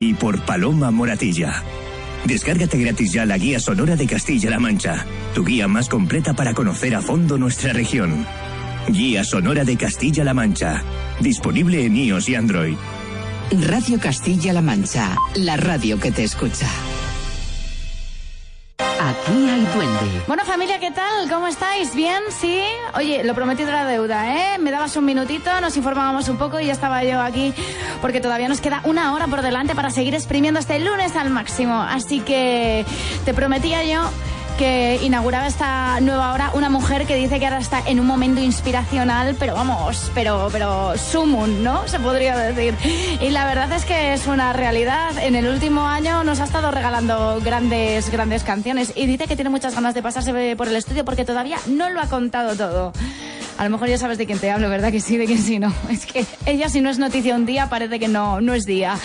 Y por Paloma Moratilla. Descárgate gratis ya la guía sonora de Castilla-La Mancha, tu guía más completa para conocer a fondo nuestra región. Guía sonora de Castilla-La Mancha, disponible en iOS y Android. Radio Castilla-La Mancha, la radio que te escucha. Aquí hay duende. Bueno, familia, ¿qué tal? ¿Cómo estáis? ¿Bien? ¿Sí? Oye, lo prometido era deuda, ¿eh? Me dabas un minutito, nos informábamos un poco y ya estaba yo aquí, porque todavía nos queda una hora por delante para seguir exprimiendo este lunes al máximo. Así que te prometía yo que inauguraba esta nueva hora una mujer que dice que ahora está en un momento inspiracional, pero vamos, pero, pero sumum, ¿no? Se podría decir. Y la verdad es que es una realidad. En el último año nos ha estado regalando grandes, grandes canciones y dice que tiene muchas ganas de pasarse por el estudio porque todavía no lo ha contado todo. A lo mejor ya sabes de quién te hablo, ¿verdad? Que sí, de quién sí, no. Es que ella si no es noticia un día, parece que no, no es día.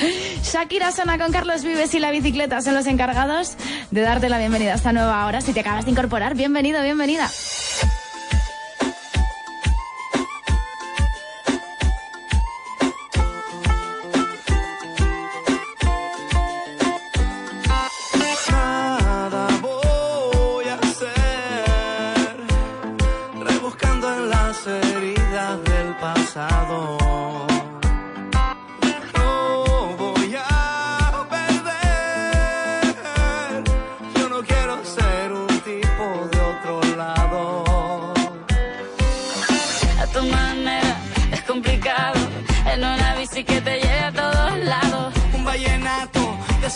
Shakira Sana con Carlos Vives y la bicicleta son los encargados de darte la bienvenida a esta nueva hora. Si te acabas de incorporar, bienvenido, bienvenida. Bici que te lleve a todos lados. Un vallenato una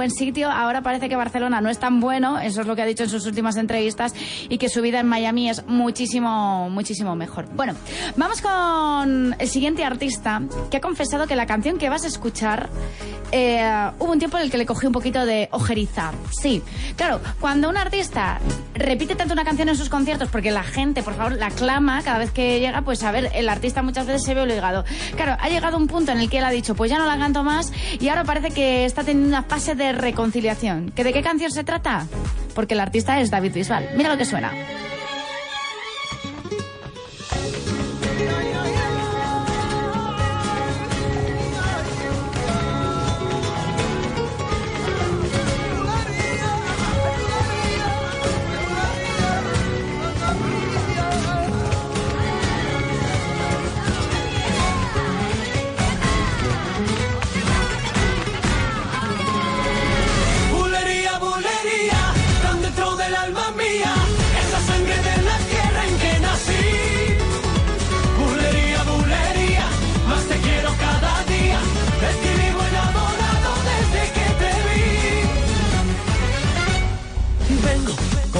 buen sitio? Ahora parece que Barcelona no es tan bueno, eso es lo que ha dicho en sus últimas entrevistas, y que su vida en Miami es muchísimo, muchísimo mejor. Bueno, vamos con el siguiente artista que ha confesado que la canción que vas a escuchar eh, hubo un tiempo en el que le cogí un poquito de ojeriza. Sí, claro, cuando un artista repite tanto una canción en sus conciertos porque la gente, por favor, la clama cada vez que llega, pues a ver, el artista muchas veces se ve obligado. Claro, ha llegado un punto en el que él ha dicho, pues ya no la canto más y ahora parece que está teniendo una fase de reconciliación. ¿Que ¿De qué canción se trata? Porque el artista es David Bisbal. Mira lo que suena.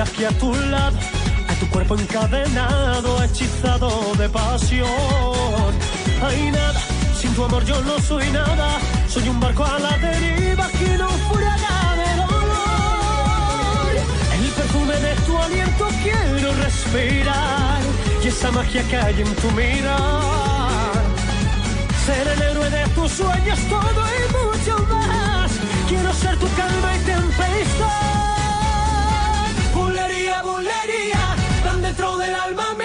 aquí a tu lado, a tu cuerpo encadenado, hechizado de pasión. Hay nada, sin tu amor yo no soy nada, soy un barco a la deriva que no furaga de dolor. El perfume de tu aliento quiero respirar y esa magia que hay en tu mirar. Ser el héroe de tus sueños, todo y mucho más. Quiero ser tu calma y tempestad. Dentro del alma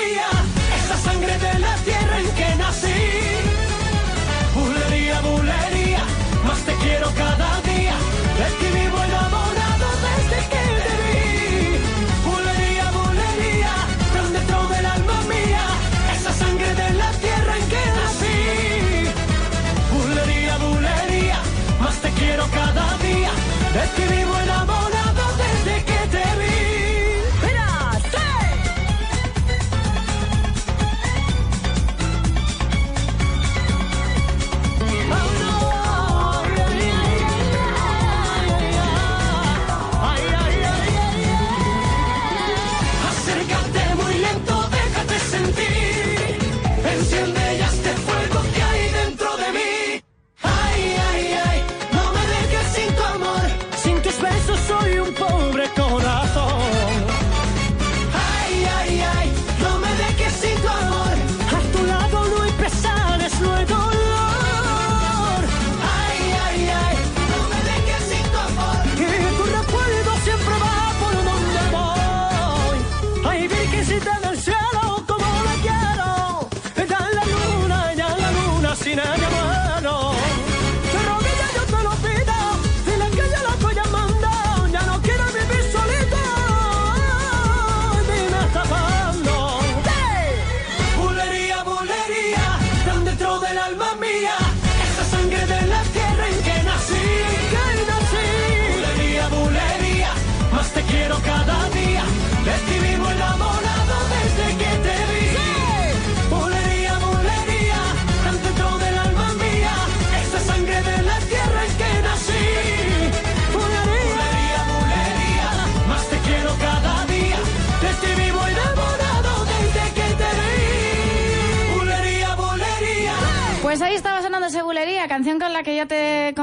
que ya te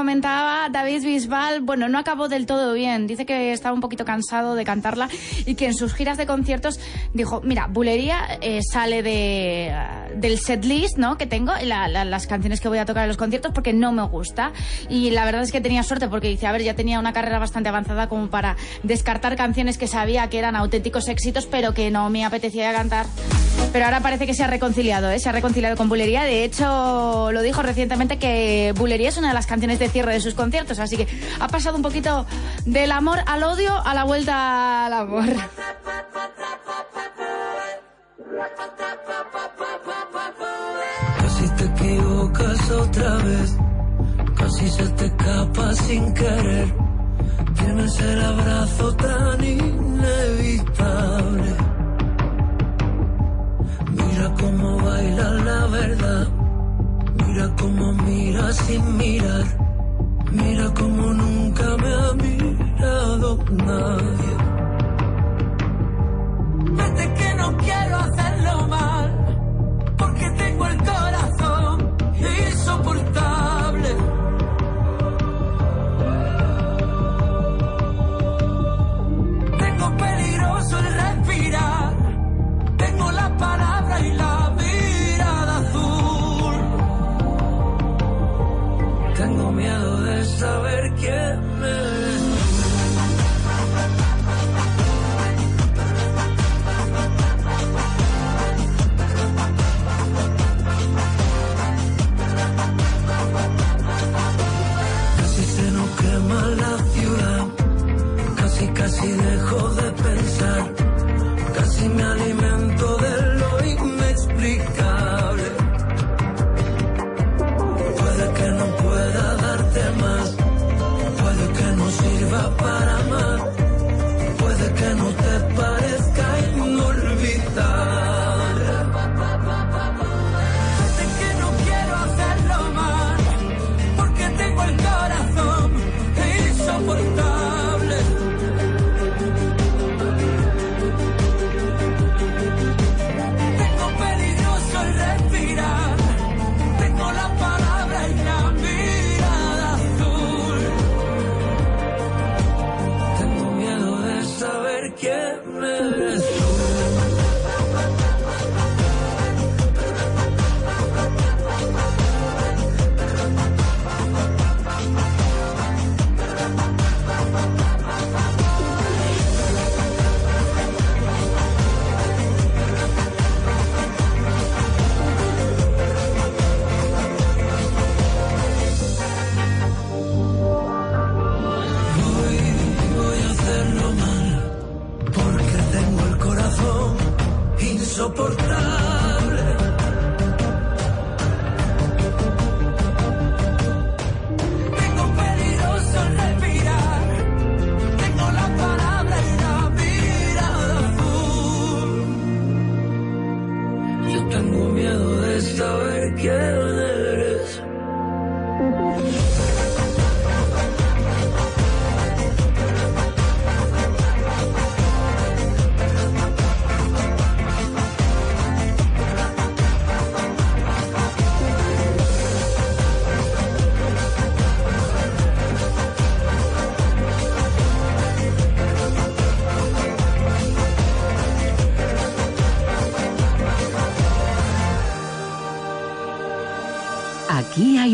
David Bisbal. Bueno, no acabó del todo bien. Dice que estaba un poquito cansado de cantarla y que en sus giras de conciertos dijo, mira, bulería eh, sale de, uh, del set list ¿no? que tengo, la, la, las canciones que voy a tocar en los conciertos porque no me gusta. Y la verdad es que tenía suerte porque dice, a ver, ya tenía una carrera bastante avanzada como para descartar canciones que sabía que eran auténticos éxitos, pero que no me apetecía cantar. Pero ahora parece que se ha reconciliado, ¿eh? se ha reconciliado con Bulería. De hecho, lo dijo recientemente que Bulería es una de las canciones de cierre de sus conciertos. Así que ha pasado un poquito del amor al odio a la vuelta al amor. Casi te equivocas otra vez, casi se te escapa sin querer. Tienes el abrazo tan inevitable. Mira cómo baila la verdad, mira cómo mira sin mirar, mira cómo nunca me ha mirado nadie.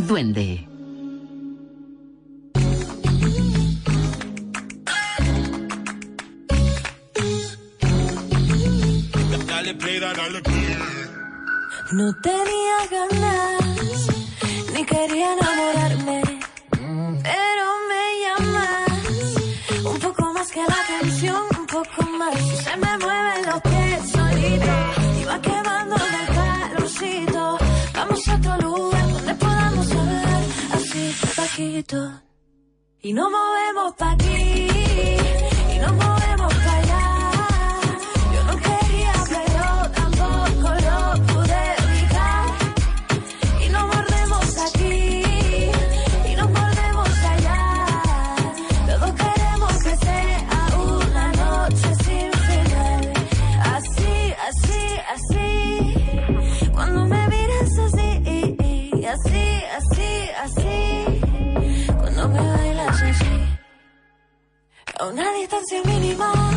Duende. No tenía ganas, ni quería enamorarme, bajito y nos movemos pa' aquí una distancia mínima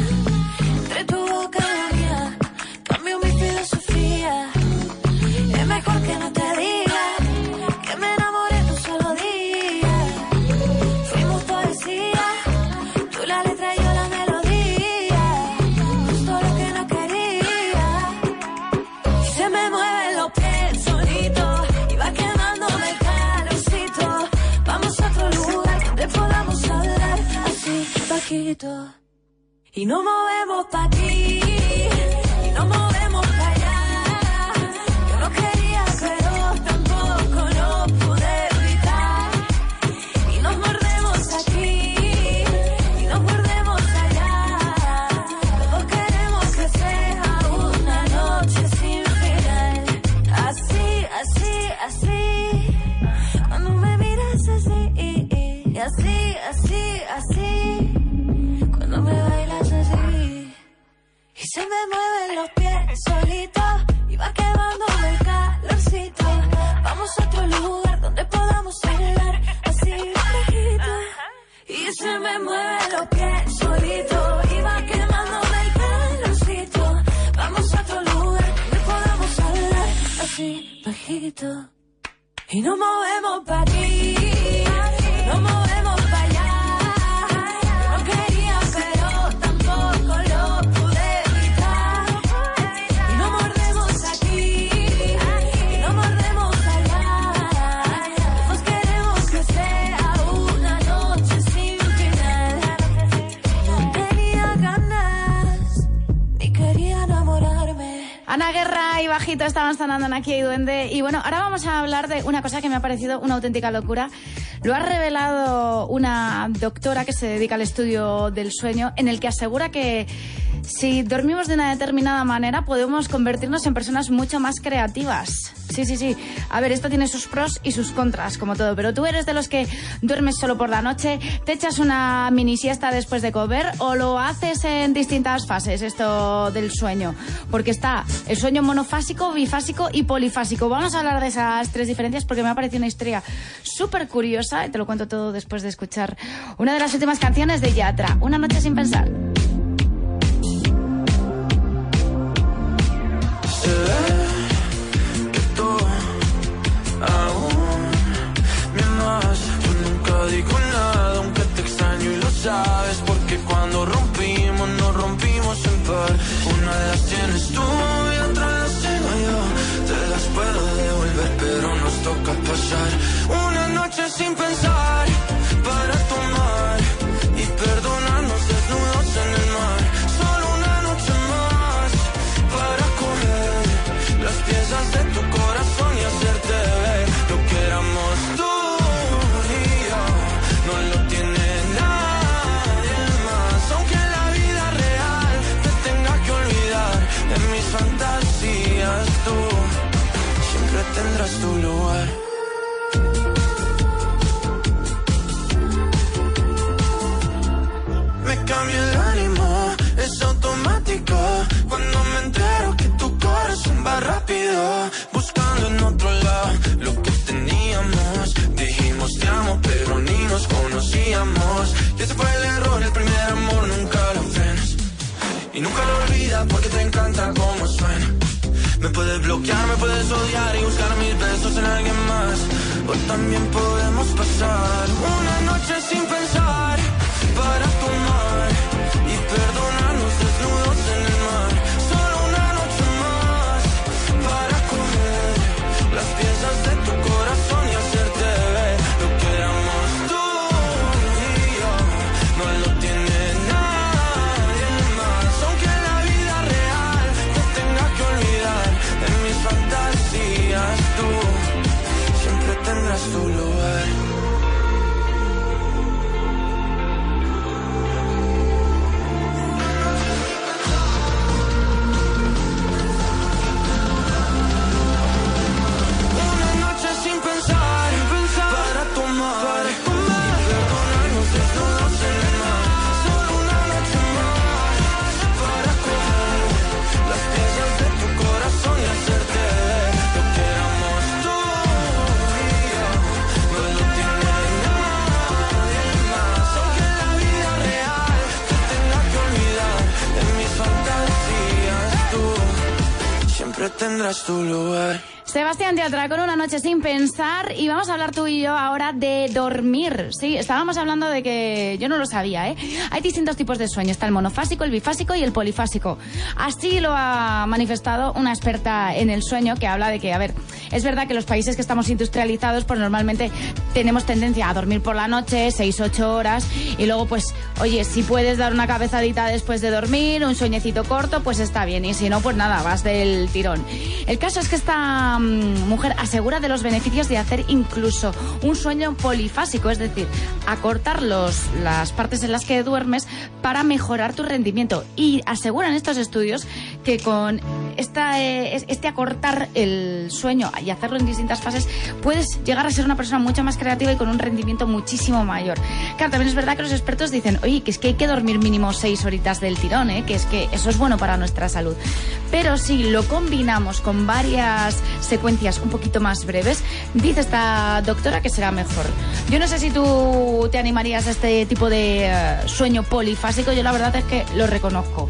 bajito. Y nos movemos pa' aquí, Aquí hay Duende. Y bueno, ahora vamos a hablar de una cosa que me ha parecido una auténtica locura. Lo ha revelado una doctora que se dedica al estudio del sueño, en el que asegura que si dormimos de una determinada manera podemos convertirnos en personas mucho más creativas. Sí, sí, sí. A ver, esto tiene sus pros y sus contras, como todo. Pero tú eres de los que duermes solo por la noche, te echas una mini siesta después de comer o lo haces en distintas fases, esto del sueño. Porque está el sueño monofásico, bifásico y polifásico. Vamos a hablar de esas tres diferencias porque me ha parecido una historia súper curiosa y te lo cuento todo después de escuchar una de las últimas canciones de Yatra, Una noche sin pensar. Sin pensar conocíamos. Y ese fue el error, el primer amor nunca lo frenas. Y nunca lo olvidas porque te encanta cómo suena. Me puedes bloquear, me puedes odiar y buscar mis besos en alguien más. O también podemos pasar una noche sin pensar para tomar Teatra con una noche sin pensar y vamos a hablar tú y yo ahora de dormir. Sí, estábamos hablando de que yo no lo sabía, ¿eh? Hay distintos tipos de sueño, está el monofásico, el bifásico y el polifásico. Así lo ha manifestado una experta en el sueño que habla de que, a ver, es verdad que los países que estamos industrializados pues normalmente tenemos tendencia a dormir por la noche, 6 8 horas y luego pues, oye, si puedes dar una cabezadita después de dormir, un sueñecito corto, pues está bien y si no, pues nada, vas del tirón. El caso es que esta mm, mujer asegura de los beneficios de hacer incluso un sueño polifásico, es decir, acortar los, las partes en las que duermes para mejorar tu rendimiento. Y aseguran estos estudios que con esta, eh, es- este acortar el sueño y hacerlo en distintas fases, puedes llegar a ser una persona mucho más creativa y con un rendimiento muchísimo mayor. Claro, también es verdad que los expertos dicen, oye, que es que hay que dormir mínimo seis horitas del tirón, ¿eh? que es que eso es bueno para nuestra salud. Pero si lo combinamos con varias secuencias un poquito más breves, dice esta doctora que será mejor. Yo no sé si tú te animarías a este tipo de eh, sueño polifásico, yo la verdad es que lo reconozco.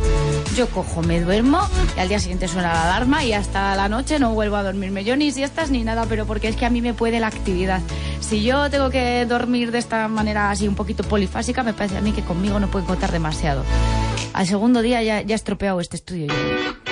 Yo cojo, me duermo y al día siguiente suena la alarma y hasta la noche no vuelvo a dormirme. Yo ni siestas ni nada, pero porque es que a mí me puede la actividad. Si yo tengo que dormir de esta manera así un poquito polifásica, me parece a mí que conmigo no pueden contar demasiado. Al segundo día ya, ya estropeado este estudio. yo.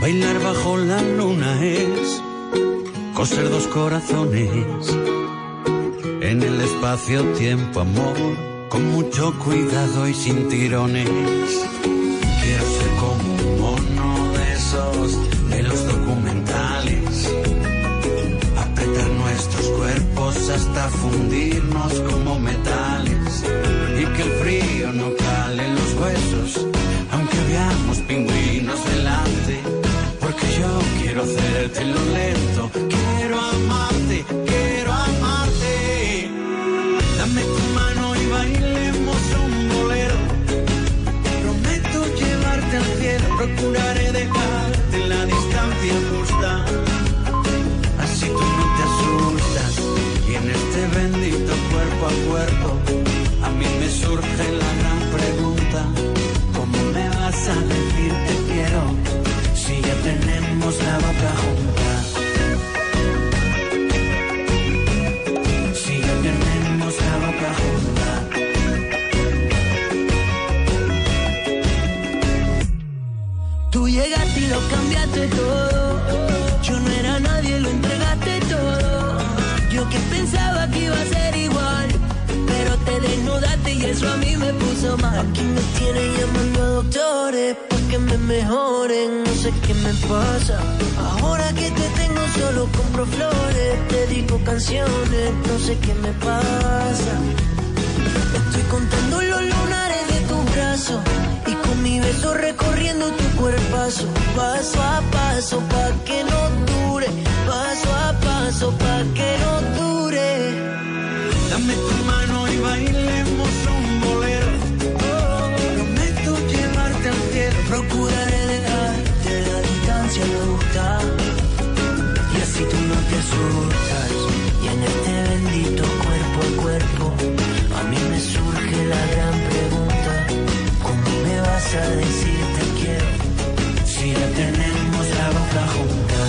Bailar bajo la luna es coser dos corazones. En el espacio-tiempo, amor, con mucho cuidado y sin tirones. Vas a decir te quiero. Si ya tenemos la boca Ahora que te tengo solo compro flores. Te dedico canciones. No sé qué me pasa. Estoy contando los lunares de tu brazo y con mi beso recorriendo tu cuerpazo, paso a paso pa que no dure, paso a paso pa que no dure. Dame tu mano y bailemos Y en este bendito cuerpo a cuerpo a mí me surge la gran pregunta, ¿cómo me vas a decir te quiero si ya tenemos la boca junta?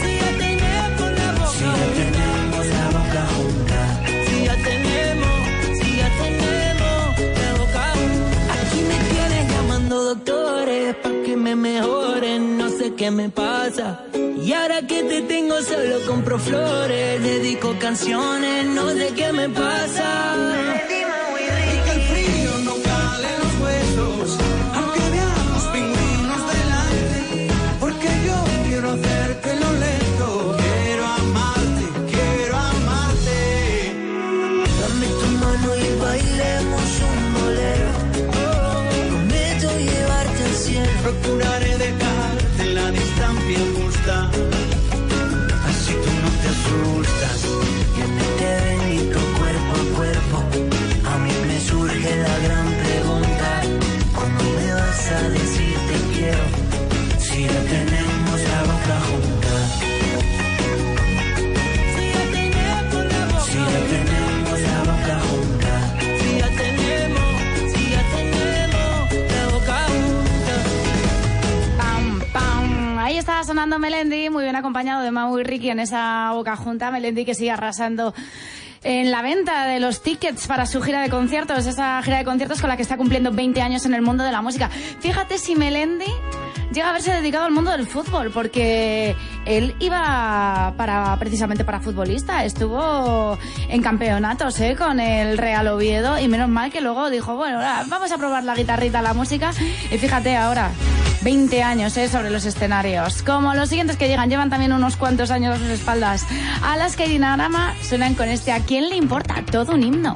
Si ya tenemos la boca Si ya tenemos la boca junta. Si ya tenemos, si ya tenemos la boca junta. Aquí me tienes llamando doctores para que me mejoren, no sé qué me pasa. Y ahora que te tengo solo compro flores, dedico canciones, no sé qué me pasa. Ricky en esa boca junta. Melendi que sigue arrasando en la venta de los tickets para su gira de conciertos, esa gira de conciertos con la que está cumpliendo 20 años en el mundo de la música. Fíjate si Melendi llega a haberse dedicado al mundo del fútbol, porque él iba para precisamente para futbolista, estuvo en campeonatos ¿eh? con el Real Oviedo y menos mal que luego dijo, bueno, vamos a probar la guitarrita, la música y fíjate ahora. 20 años ¿eh? sobre los escenarios. Como los siguientes que llegan, llevan también unos cuantos años a sus espaldas. A las que Dinarama suenan con este ¿A quién le importa? Todo un himno.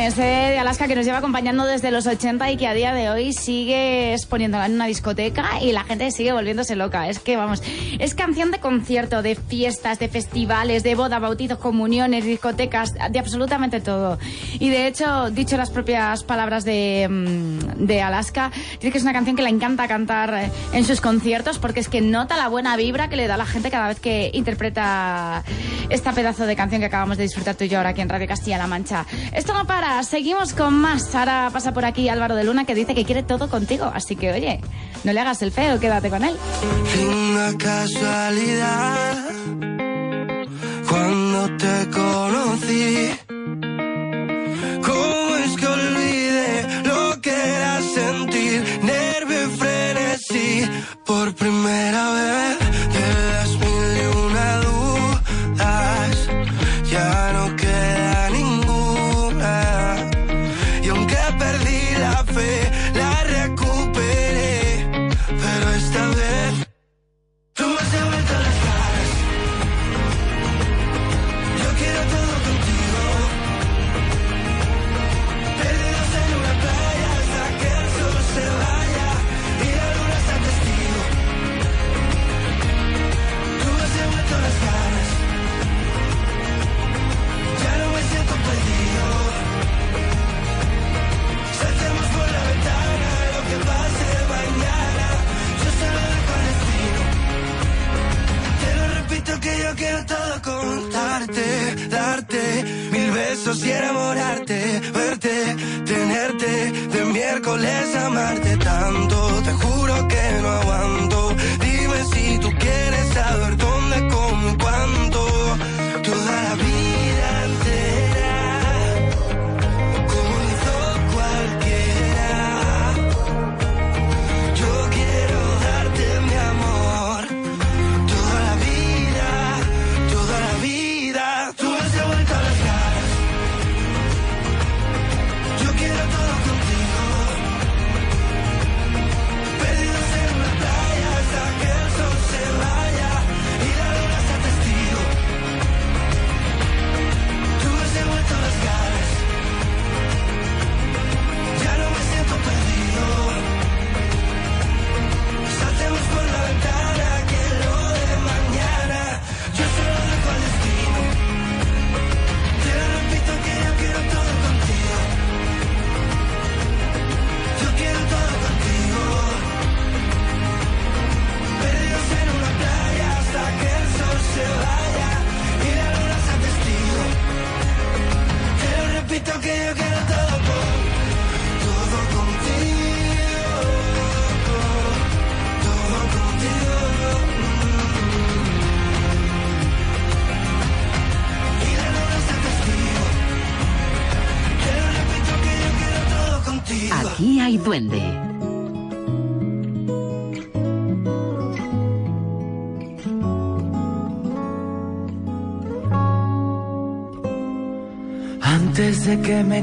Canciones eh, de Alaska que nos lleva acompañando desde los 80 y que a día de hoy sigue exponiéndola en una discoteca y la gente sigue volviéndose loca. Es que, vamos, es canción de concierto, de fiestas, de festivales, de boda, bautizos, comuniones, discotecas, de absolutamente todo. Y de hecho, dicho las propias palabras de, mm, de Alaska, dice que es una canción que le encanta cantar en sus conciertos porque es que nota la buena vibra que le da la gente cada vez que interpreta esta pedazo de canción que acabamos de disfrutar tú y yo ahora aquí en Radio Castilla-La Mancha. Esto no para, seguimos con más. Ahora pasa por aquí Álvaro de Luna que dice que quiere todo contigo, así que oye, no le hagas el feo, quédate con él. Una casualidad cuando te conocí. ¿Cómo es que olvidé lo que era sentir nervio frenesí por primera vez? Quiero todo contarte, darte mil besos y enamorarte, verte, tenerte, de miércoles amarte tanto. Te juro que no aguanto. Dime si tú quieres saber dónde,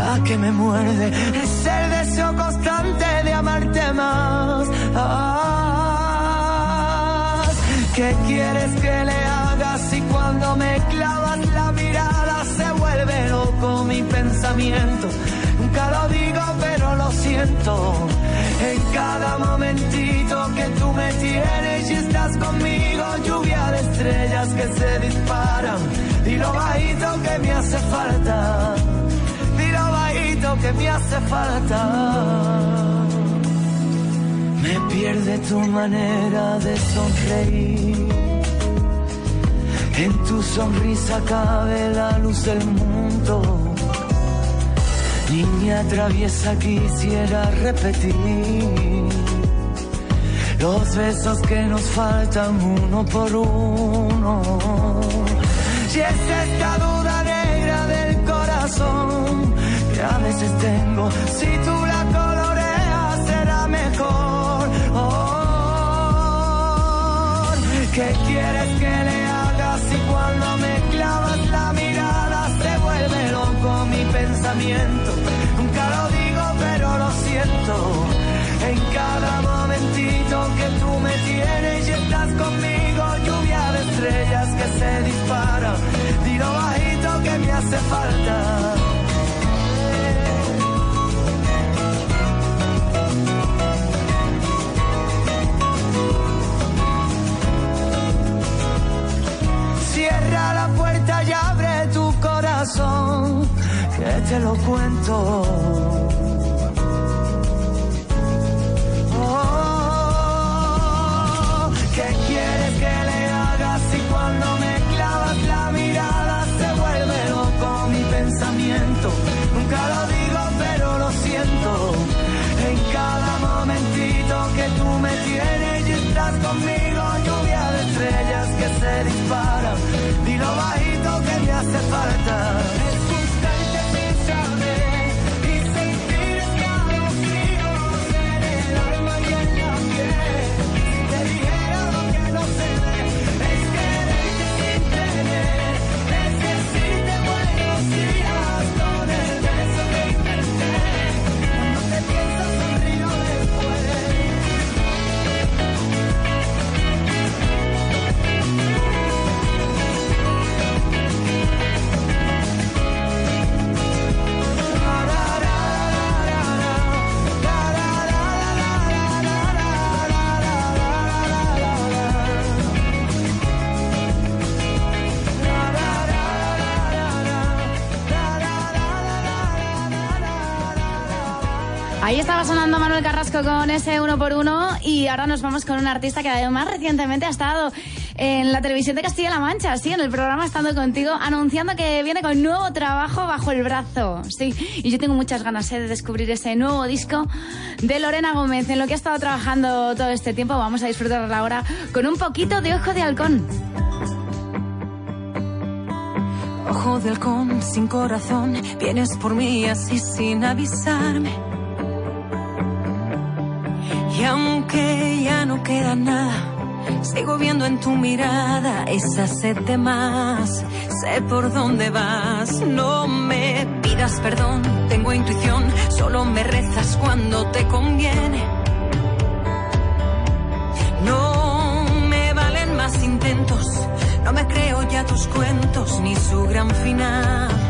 la que me muerde. Es el deseo constante de amarte más. ¿Qué quieres que le hagas si cuando me clavas la mirada se vuelve loco mi pensamiento? Nunca lo digo, pero lo siento. En cada momentito que tú me tienes y estás conmigo, lluvia de estrellas que se disparan. Dilo bajito que me hace falta. Bajito que me hace falta. Me pierde tu manera de sonreír. En tu sonrisa cabe la luz del mundo. Niña traviesa quisiera repetir los besos que nos faltan uno por uno. Si es esta duda negra del corazón a veces tengo. Si tú la coloreas será mejor. Oh, ¿Qué quieres que le hagas si cuando me clavas la mirada se vuelve loco mi pensamiento? Nunca lo digo pero lo siento. En cada momentito que tú me tienes y estás conmigo, lluvia de estrellas que se dispara. Dilo bajito que me hace falta. Te lo cuento. Ahí estaba sonando Manuel Carrasco con ese uno por uno y ahora nos vamos con un artista que además recientemente ha estado en la televisión de Castilla-La Mancha, sí, en el programa Estando Contigo, anunciando que viene con nuevo trabajo bajo el brazo, sí. Y yo tengo muchas ganas eh, de descubrir ese nuevo disco de Lorena Gómez, en lo que ha estado trabajando todo este tiempo. Vamos a disfrutarla ahora con un poquito de Ojo de Halcón. Ojo de halcón sin corazón, vienes por mí así sin avisarme. Y aunque ya no queda nada, sigo viendo en tu mirada esa sed de más. Sé por dónde vas, no me pidas perdón, tengo intuición, solo me rezas cuando te conviene. No me valen más intentos, no me creo ya tus cuentos ni su gran final.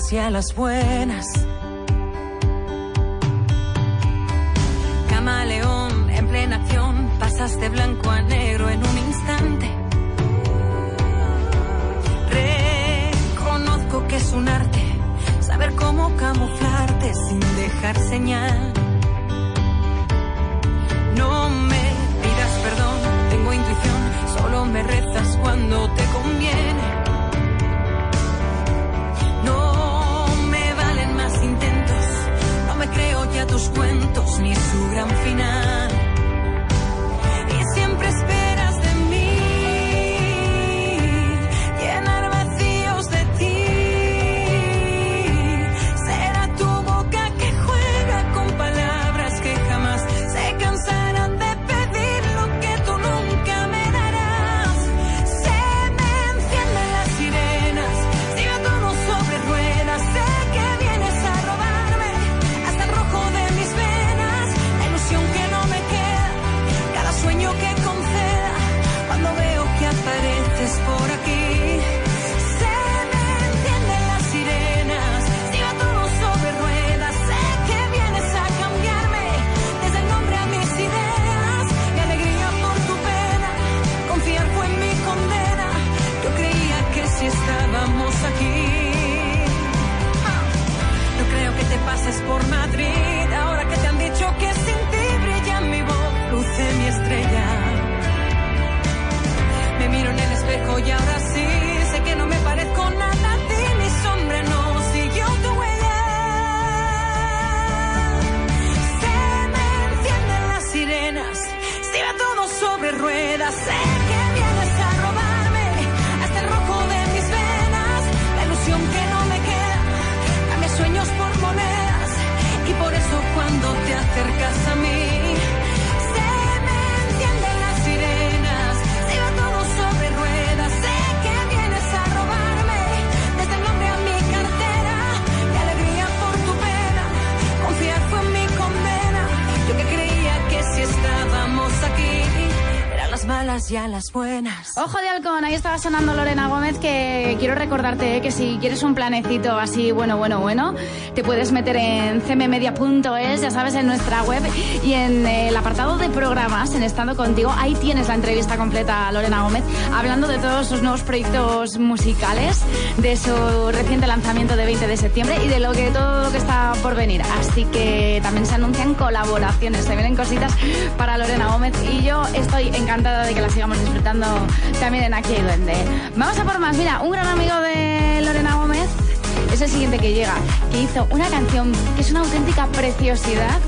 Las malas y a las buenas. Camaleón en plena acción, pasas de blanco a negro en un instante. Reconozco que es un arte saber cómo camuflarte sin dejar señal. No me pidas perdón, tengo intuición, solo me rezas cuando te conviene. Tus cuentos ni su gran final. Sé que malas y a las buenas. Ojo de halcón, ahí estaba sonando Lorena Gómez que quiero recordarte eh, que si quieres un planecito así bueno, bueno, bueno, te puedes meter en cmmedia.es, ya sabes, en nuestra web y en eh, el apartado de programas, en Estando Contigo, ahí tienes la entrevista completa a Lorena Gómez hablando de todos sus nuevos proyectos musicales, de su reciente lanzamiento de 20 de septiembre y de lo que todo lo que está por venir. Así que también se anuncian colaboraciones, se vienen cositas para Lorena Gómez y yo estoy encantada de que la sigamos disfrutando también en Aquí hay Duende. Vamos a por más. Mira, un gran amigo de Lorena Gómez es el siguiente que llega, que hizo una canción que es una auténtica preciosidad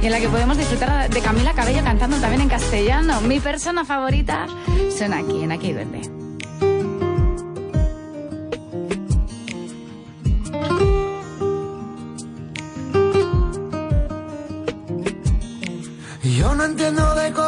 y en la que podemos disfrutar de Camila Cabello cantando también en castellano. Mi persona favorita son aquí, en Aquí hay Duende. Yo no entiendo de colores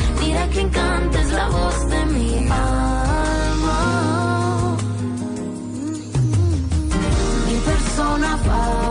Mira que encanta es la voz de mi alma. Mi persona favorita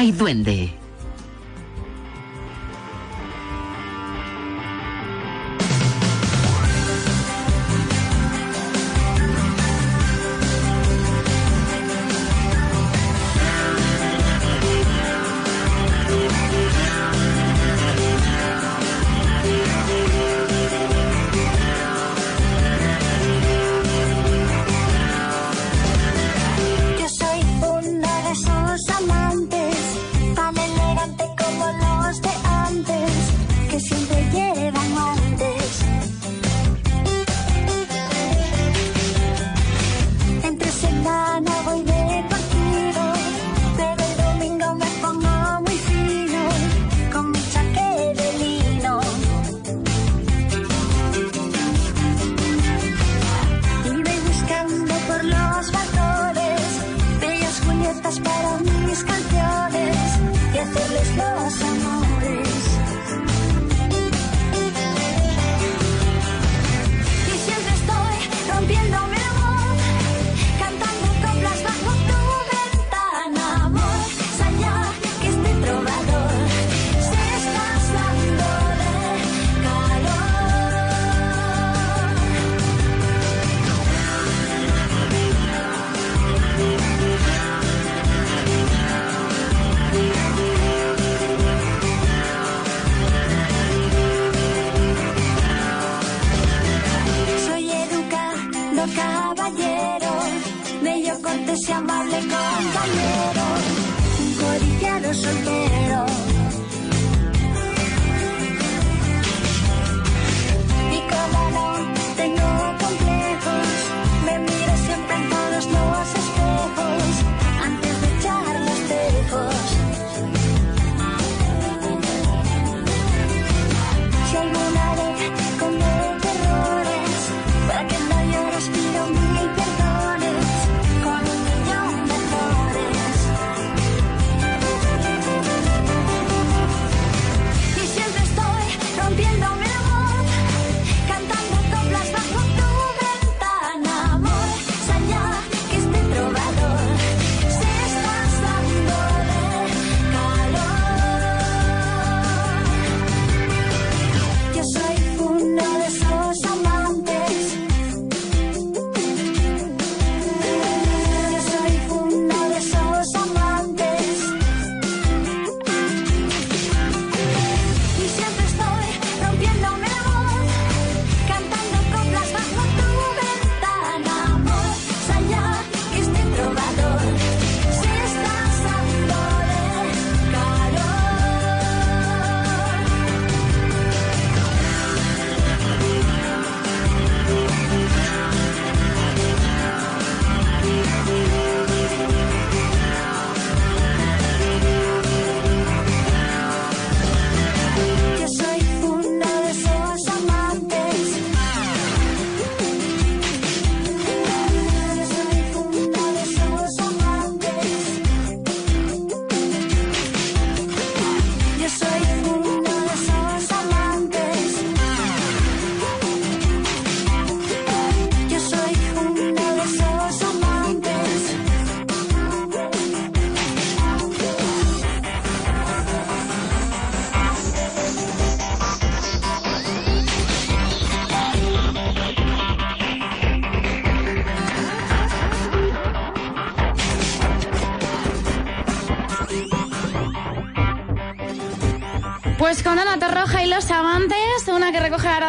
Hay duende. 的山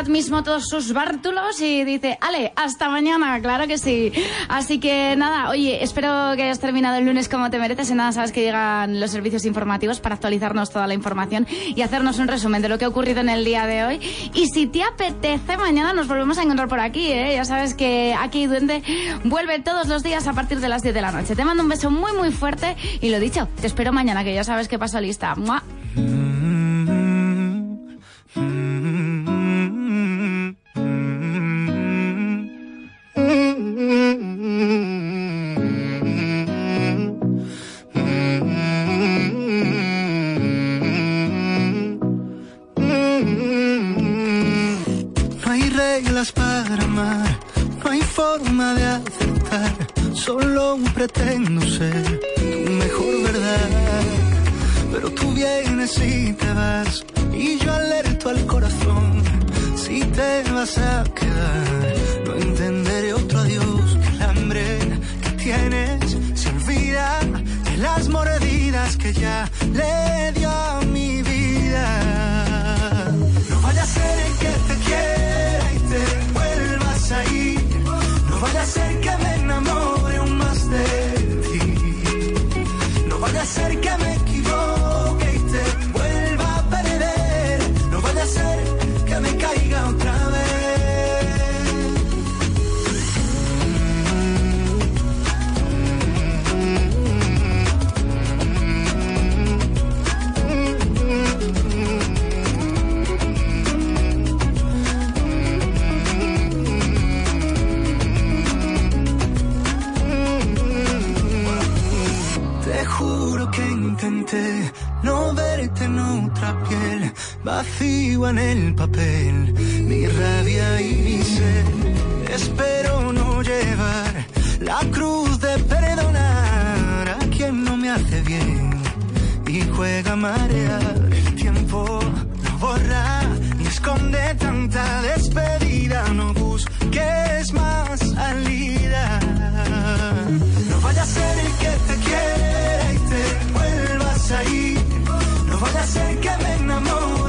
mismo todos sus bártulos y dice, Ale, hasta mañana, claro que sí. Así que nada, oye, espero que hayas terminado el lunes como te mereces y nada, sabes que llegan los servicios informativos para actualizarnos toda la información y hacernos un resumen de lo que ha ocurrido en el día de hoy. Y si te apetece, mañana nos volvemos a encontrar por aquí, ¿eh? Ya sabes que aquí Duende vuelve todos los días a partir de las 10 de la noche. Te mando un beso muy, muy fuerte y lo dicho, te espero mañana, que ya sabes que paso lista. ¡Mua! vacío en el papel, mi rabia y mi sed. Espero no llevar la cruz de perdonar a quien no me hace bien y juega a marear. El tiempo no borra ni esconde tanta despedida. No busques más salida. No vaya a ser el que te quiera y te vuelvas ahí. No vaya a ser que me enamore.